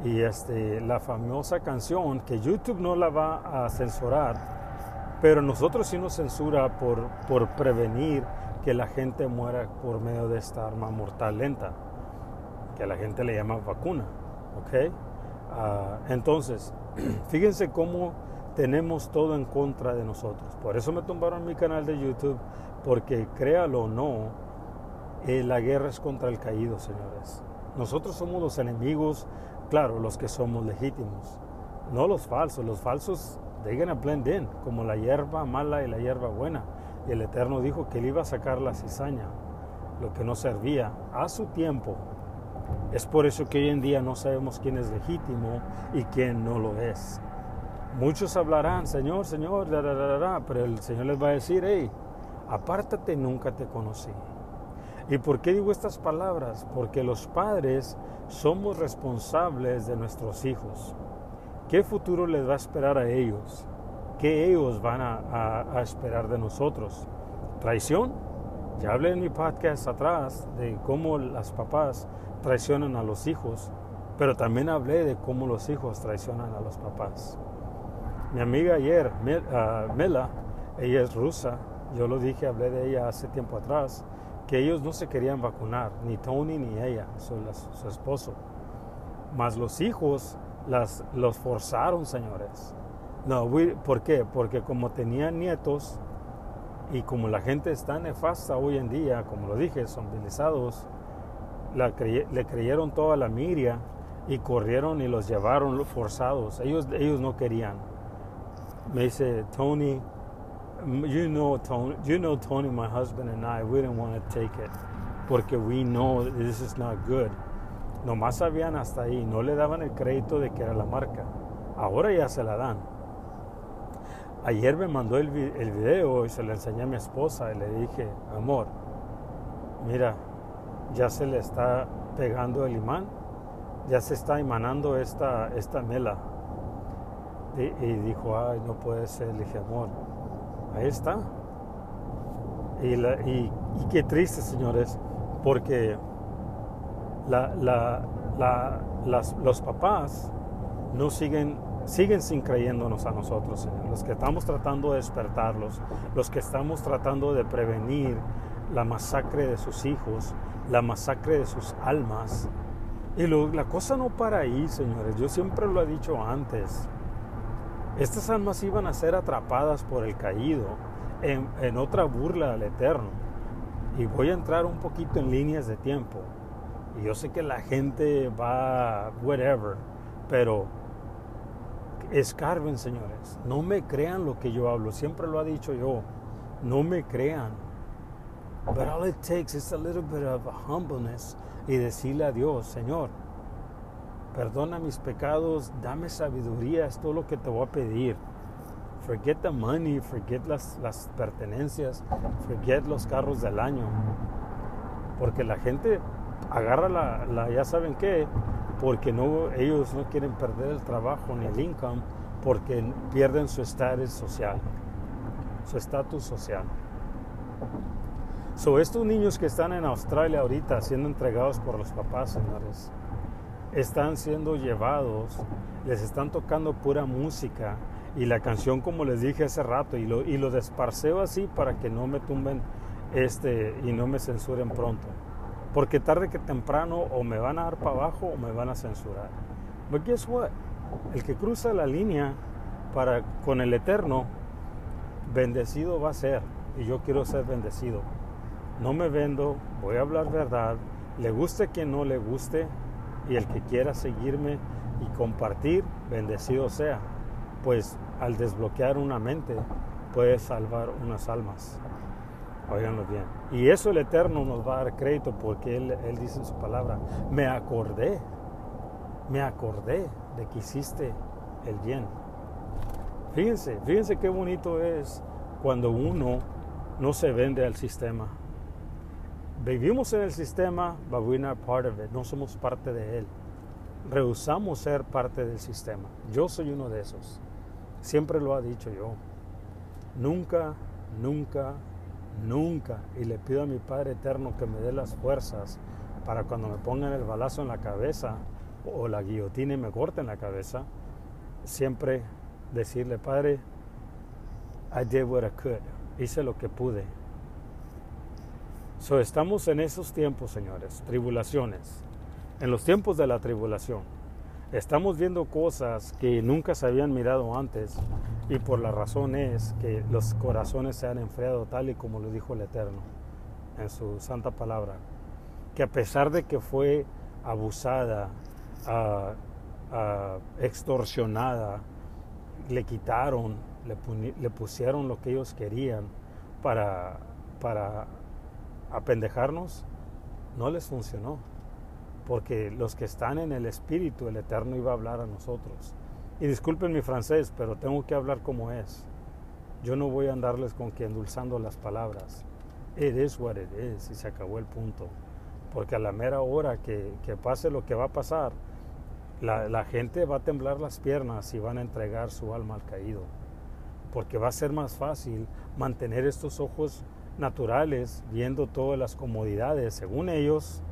Y este, la famosa canción que YouTube no la va a censurar, pero nosotros sí nos censura por, por prevenir que la gente muera por medio de esta arma mortal lenta, que a la gente le llama vacuna. ¿ok? Ah, entonces, [clears throat] fíjense cómo tenemos todo en contra de nosotros. Por eso me tumbaron mi canal de YouTube, porque créalo o no, eh, la guerra es contra el caído, señores. Nosotros somos los enemigos, claro, los que somos legítimos, no los falsos. Los falsos, they gonna blend in, como la hierba mala y la hierba buena. Y el Eterno dijo que él iba a sacar la cizaña, lo que no servía, a su tiempo, es por eso que hoy en día no sabemos quién es legítimo y quién no lo es. Muchos hablarán, Señor, Señor, pero el Señor les va a decir, hey, apártate, nunca te conocí. ¿Y por qué digo estas palabras? Porque los padres somos responsables de nuestros hijos. ¿Qué futuro les va a esperar a ellos? ¿Qué ellos van a, a esperar de nosotros? ¿Traición? Ya hablé en mi podcast atrás de cómo las papás traicionan a los hijos, pero también hablé de cómo los hijos traicionan a los papás. Mi amiga ayer, ah, Mela, ella es rusa, yo lo dije, hablé de ella hace tiempo atrás, que ellos no se querían vacunar, ni Tony ni ella, su, su esposo. Mas los hijos las, los forzaron, señores. No, ¿por qué? Porque como tenían nietos y como la gente está nefasta hoy en día, como lo dije, son le creyeron toda la miria y corrieron y los llevaron forzados. Ellos, ellos no querían. Me dice, Tony, you know Tony, you know Tony, my husband and I, we didn't want to take it porque we know this is not good. Nomás sabían hasta ahí, no le daban el crédito de que era la marca. Ahora ya se la dan. Ayer me mandó el, el video y se lo enseñé a mi esposa y le dije, amor, mira, ya se le está pegando el imán, ya se está emanando esta, esta mela. Y, dijo, ay, no puede ser, le dije, amor, ahí está. Y, qué triste, señores, porque la, la, los papás no siguen, siguen sin creyéndonos a nosotros, Señor. Los que estamos tratando de despertarlos, los que estamos tratando de prevenir la masacre de sus hijos, la masacre de sus almas. Y la cosa no para ahí, señores. Yo siempre lo he dicho antes. Estas almas iban a ser atrapadas por el caído en, en otra burla al Eterno. Y voy a entrar un poquito en líneas de tiempo. Y yo sé que la gente va, whatever, pero escarben, señores. No me crean lo que yo hablo. Siempre lo ha dicho yo. No me crean. But all it takes is a little bit of humbleness y decirle a Dios, Señor, perdona mis pecados, dame sabiduría, es todo lo que te voy a pedir. Forget the money, forget las, las pertenencias, forget los carros del año. Porque la gente agarra la, la, ya saben qué, porque no, ellos no quieren perder el trabajo ni el income, porque pierden su estatus social, su estatus social. So, estos niños que están en Australia ahorita siendo entregados por los papás, señores, están siendo llevados, les están tocando pura música y la canción como les dije hace rato y lo, y lo desparceo así para que no me tumben este y no me censuren pronto. Porque tarde que temprano o me van a dar para abajo o me van a censurar. But guess what? El que cruza la línea para, con el Eterno, bendecido va a ser. Y yo quiero ser bendecido no me vendo, voy a hablar verdad, le guste quien no le guste y el que quiera seguirme y compartir, bendecido sea, pues al desbloquear una mente puede salvar unas almas. Óiganlo bien. Y eso el Eterno nos va a dar crédito porque Él, él dice en su palabra, me acordé, me acordé de que hiciste el bien. Fíjense, fíjense qué bonito es cuando uno no se vende al sistema Vivimos en el sistema, but we're not part of it. No somos parte de él. Rehusamos ser parte del sistema. Yo soy uno de esos. Siempre lo ha dicho yo. Nunca, nunca, nunca. Y le pido a mi Padre Eterno que me dé las fuerzas para cuando me pongan el balazo en la cabeza o la guillotina y me corten la cabeza, siempre decirle, Padre, I did what I could. Hice lo que pude So, estamos en esos tiempos, señores, tribulaciones, en los tiempos de la tribulación. Estamos viendo cosas que nunca se habían mirado antes y por la razón es que los corazones se han enfriado tal y como lo dijo el Eterno en su santa palabra, que a pesar de que fue abusada, extorsionada, le quitaron, le, le pusieron lo que ellos querían para, para apendejarnos, no les funcionó. Porque los que están en el Espíritu, el Eterno iba a hablar a nosotros. Y disculpen mi francés, pero tengo que hablar como es. Yo no voy a andarles con que endulzando las palabras. It is what it y se acabó el punto. Porque a la mera hora que, pase lo que va a pasar, la, la, gente va a temblar las piernas y van a entregar su alma al caído. Porque va a ser más fácil mantener estos ojos naturales, viendo todas las comodidades, según ellos,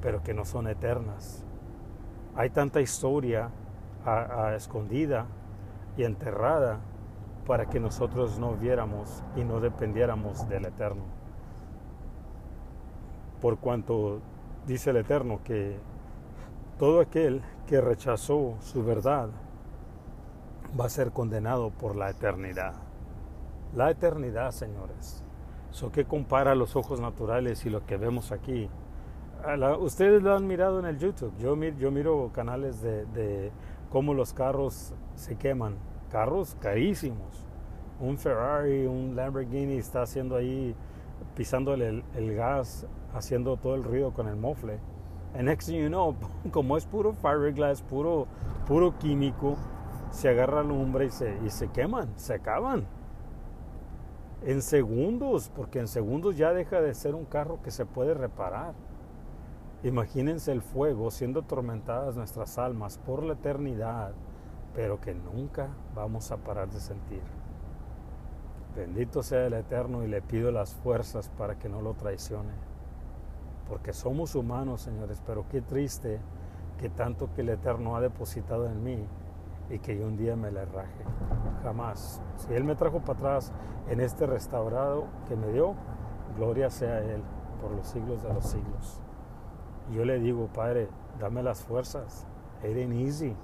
pero que no son eternas. Hay tanta historia a, escondida y enterrada para que nosotros no viéramos y no dependiéramos del Eterno. Por cuanto dice el Eterno que todo aquel que rechazó su verdad va a ser condenado por la eternidad. La eternidad, señores. So, ¿Qué compara los ojos naturales y lo que vemos aquí? ustedes lo han mirado en el YouTube. Yo, yo miro canales de, de, cómo los carros se queman. Carros carísimos. Un Ferrari, un Lamborghini está haciendo ahí, pisándole el, el gas, haciendo todo el ruido con el mofle. And next thing you know, [laughs] como es puro fiberglass, puro, puro químico, se agarra lumbre y se, y se queman, se acaban en segundos, porque en segundos ya deja de ser un carro que se puede reparar. Imagínense el fuego siendo atormentadas nuestras almas por la eternidad, pero que nunca vamos a parar de sentir. Bendito sea el Eterno y le pido las fuerzas para que no lo traicione. Porque somos humanos, señores, pero qué triste que tanto que el Eterno ha depositado en mí y que yo un día me le raje. Jamás. Si Él me trajo para atrás en este restaurado que me dio, gloria sea Él por los siglos de los siglos. Y yo le digo, Padre, dame las fuerzas. It ain't easy.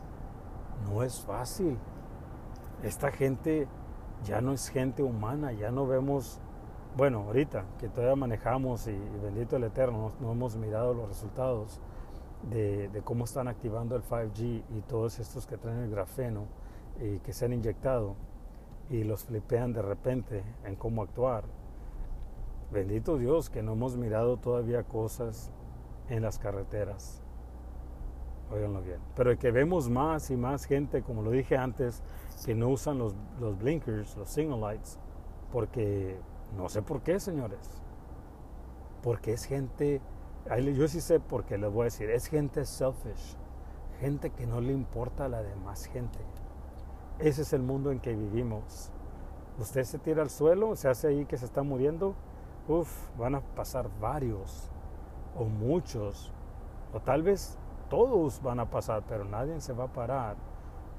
No es fácil. Esta gente ya no es gente humana, ya no vemos, bueno, ahorita que todavía manejamos y, bendito el Eterno, no, hemos mirado los resultados de, cómo están activando el 5G y todos estos que traen el grafeno y que se han inyectado y los flipean de repente en cómo actuar. Bendito Dios que no hemos mirado todavía cosas en las carreteras. Óiganlo bien. Pero que vemos más y más gente, como lo dije antes, que no usan los, los blinkers, los signal lights, porque no sé por qué, señores. Porque es gente, yo sí sé por qué les voy a decir, es gente selfish, gente que no le importa a la demás gente. Ese es el mundo en que vivimos. Usted se tira al suelo, se hace ahí que se está muriendo, uff, van a pasar varios o muchos, o tal vez todos van a pasar, pero nadie se va a parar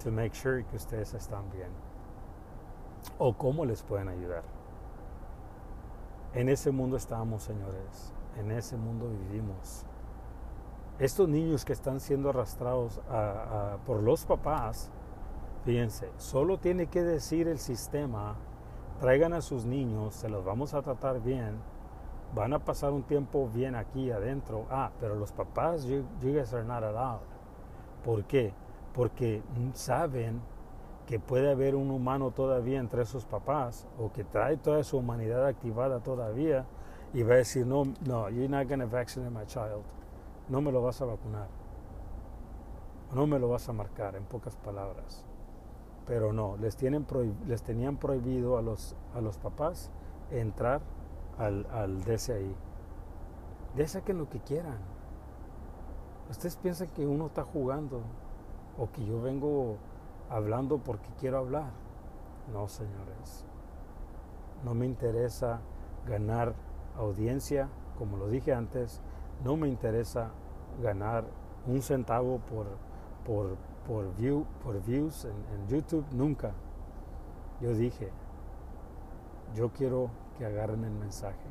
to make sure que ustedes están bien. O cómo les pueden ayudar. En ese mundo estamos, señores. En ese mundo vivimos. Estos niños que están siendo arrastrados por los papás, fíjense, solo tiene que decir el sistema, traigan a sus niños, se los vamos a tratar bien, van a pasar un tiempo bien aquí adentro. Ah, pero los papás, you, guys are not allowed. ¿Por qué? Porque saben que puede haber un humano todavía entre esos papás o que trae toda su humanidad activada todavía y va a decir, no, no, you're not going to vaccinate my child. No me lo vas a vacunar. No me lo vas a marcar, en pocas palabras. Pero no, les, tienen les tenían prohibido a los, a los papás entrar al, al saquen lo que quieran. Ustedes piensan que uno está jugando o que yo vengo hablando porque quiero hablar. No, señores. No me interesa ganar audiencia, como lo dije antes. No me interesa ganar un centavo por, por, por, view, por views en, en YouTube. Nunca. Yo dije, yo quiero que agarren el mensaje.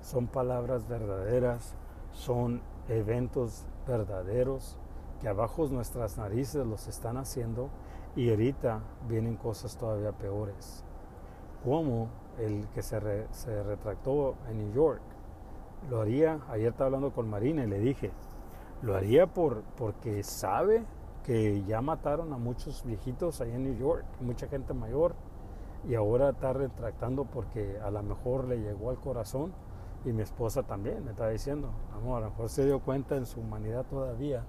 Son palabras verdaderas, son eventos verdaderos que abajo nuestras narices los están haciendo y ahorita vienen cosas todavía peores. Como el que se, retractó en New York. Lo haría, ayer estaba hablando con Marina y le dije, lo haría por, porque sabe que ya mataron a muchos viejitos ahí en New York, mucha gente mayor, y ahora está retractando porque a lo mejor le llegó al corazón y mi esposa también me está diciendo, amor, a lo mejor se dio cuenta en su humanidad todavía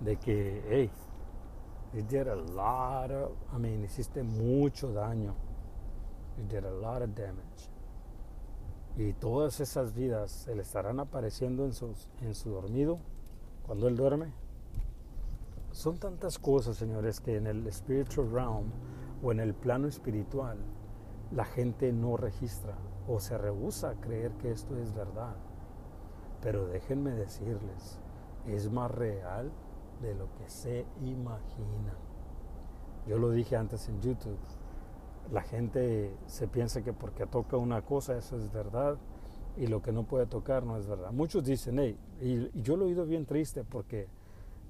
de que, hey, you did a lot of, I mean, hiciste mucho daño, you did a lot of damage. Y todas esas vidas se le estarán apareciendo en, sus, en su dormido, cuando él duerme. Son tantas cosas, señores, que en el spiritual realm o en el plano espiritual la gente no registra o se rehúsa a creer que esto es verdad. Pero déjenme decirles, es más real de lo que se imagina. Yo lo dije antes en YouTube, la gente se piensa que porque toca una cosa eso es verdad y lo que no puede tocar no es verdad. Muchos dicen, hey, y, yo lo he oído bien triste porque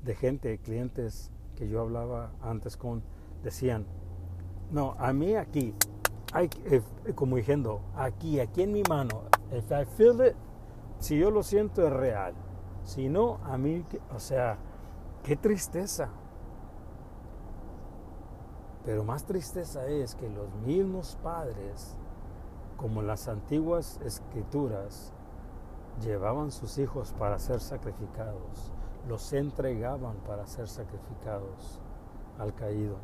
de gente, clientes que yo hablaba antes con, decían, no, a mí aquí, hay, eh, como diciendo, aquí, aquí en mi mano, if I feel it, si yo lo siento es real. Si no, a mí, o sea, qué tristeza. Pero más tristeza es que los mismos padres, como las antiguas escrituras, llevaban sus hijos para ser sacrificados, los entregaban para ser sacrificados al caído.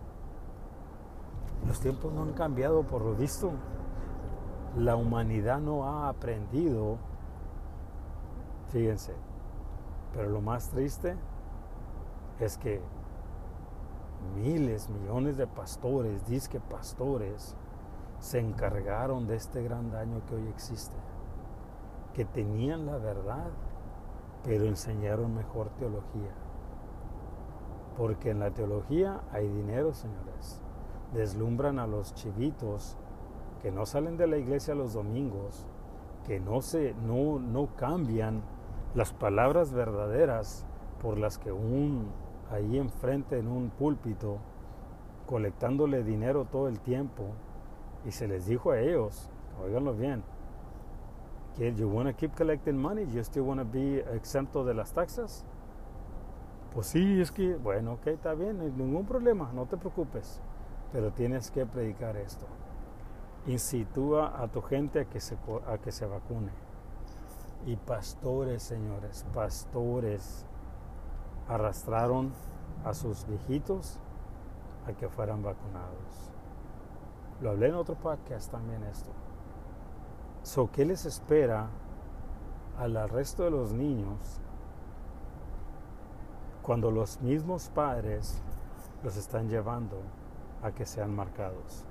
Los tiempos no han cambiado por lo visto. La humanidad no ha aprendido. Fíjense. Pero lo más triste es que miles, millones de pastores, disque pastores, se encargaron de este gran daño que hoy existe. Que tenían la verdad, pero enseñaron mejor teología. Porque en la teología hay dinero, señores. Deslumbran a los chivitos que no salen de la iglesia los domingos, que no, se, no, no cambian las palabras verdaderas por las que un ahí enfrente en un púlpito colectándole dinero todo el tiempo y se les dijo a ellos, oiganlo bien, que you want to keep collecting money, you still want to be exento de las taxas. Pues sí, es que, bueno, ok, está bien, ningún problema, no te preocupes, pero tienes que predicar esto. Incitúa a tu gente a que se, a que se vacune. Y pastores, señores, pastores arrastraron a sus viejitos a que fueran vacunados. Lo hablé en otro podcast también esto. So, ¿Qué les espera al resto de los niños cuando los mismos padres los están llevando a que sean marcados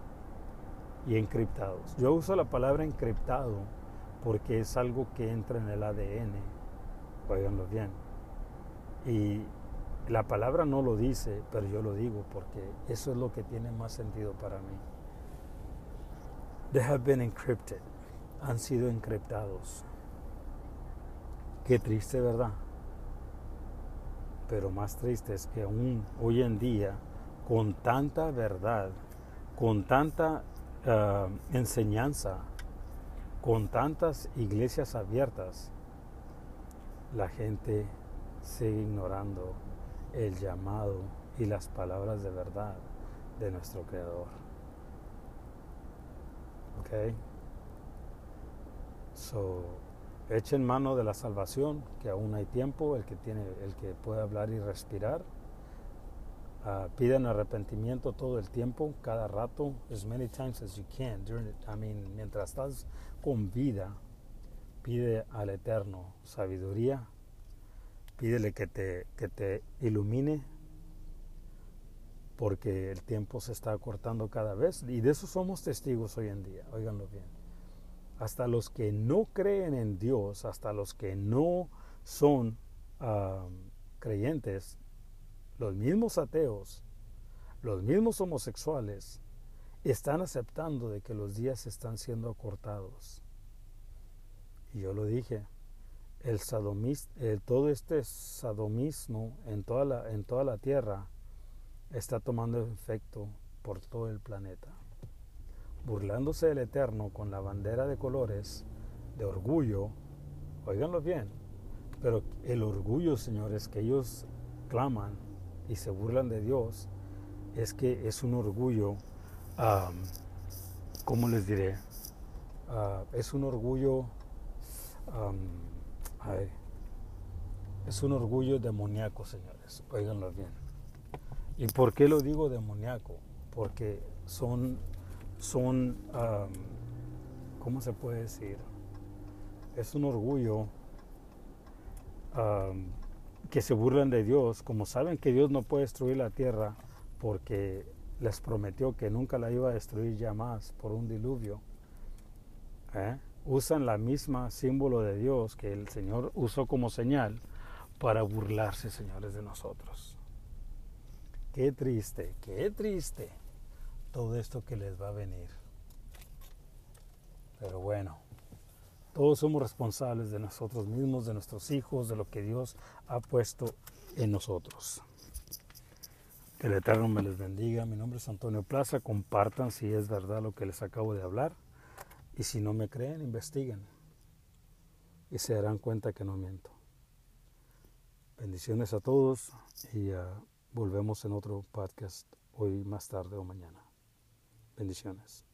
y encriptados? Yo uso la palabra encriptado porque es algo que entra en el ADN. Oiganlo bien. Y la palabra no lo dice, pero yo lo digo porque eso es lo que tiene más sentido para mí. They have been encrypted. Han sido encriptados. Qué triste, ¿verdad? Pero más triste es que aún hoy en día, con tanta verdad, con tanta uh, enseñanza, con tantas iglesias abiertas, la gente sigue ignorando el llamado y las palabras de verdad de nuestro Creador. ¿Ok? So, echen mano de la salvación, que aún hay tiempo, el que, tiene, el que puede hablar y respirar. Uh, piden arrepentimiento todo el tiempo, cada rato, as many times as you can. During I mean, mientras estás con vida, pide al Eterno sabiduría, Pídele que te, que te ilumine porque el tiempo se está acortando cada vez y de eso somos testigos hoy en día, óiganlo bien. Hasta los que no creen en Dios, hasta los que no son creyentes, los mismos ateos, los mismos homosexuales, están aceptando de que los días están siendo acortados. Y yo lo dije, el eh, todo este sadomismo en toda, la, en toda la tierra está tomando efecto por todo el planeta. Burlándose del Eterno con la bandera de colores, de orgullo, oiganlo bien, pero el orgullo, señores, que ellos claman y se burlan de Dios, es que es un orgullo, ¿cómo les diré? Ah, es un orgullo es un orgullo demoníaco, señores. Óiganlo bien. ¿Y por qué lo digo demoníaco? Porque son, son, ¿cómo se puede decir? Es un orgullo que se burlan de Dios, como saben que Dios no puede destruir la tierra porque les prometió que nunca la iba a destruir ya más por un diluvio. ¿eh? Usan la misma símbolo de Dios que el Señor usó como señal para burlarse, señores, de nosotros. Qué triste, qué triste todo esto que les va a venir. Pero bueno, todos somos responsables de nosotros mismos, de nuestros hijos, de lo que Dios ha puesto en nosotros. Que el Eterno me les bendiga. Mi nombre es Antonio Plaza. Compartan si es verdad lo que les acabo de hablar. Y si no me creen, investiguen. Y se darán cuenta que no miento. Bendiciones a todos y ah, volvemos en otro podcast hoy más tarde o mañana. Bendiciones.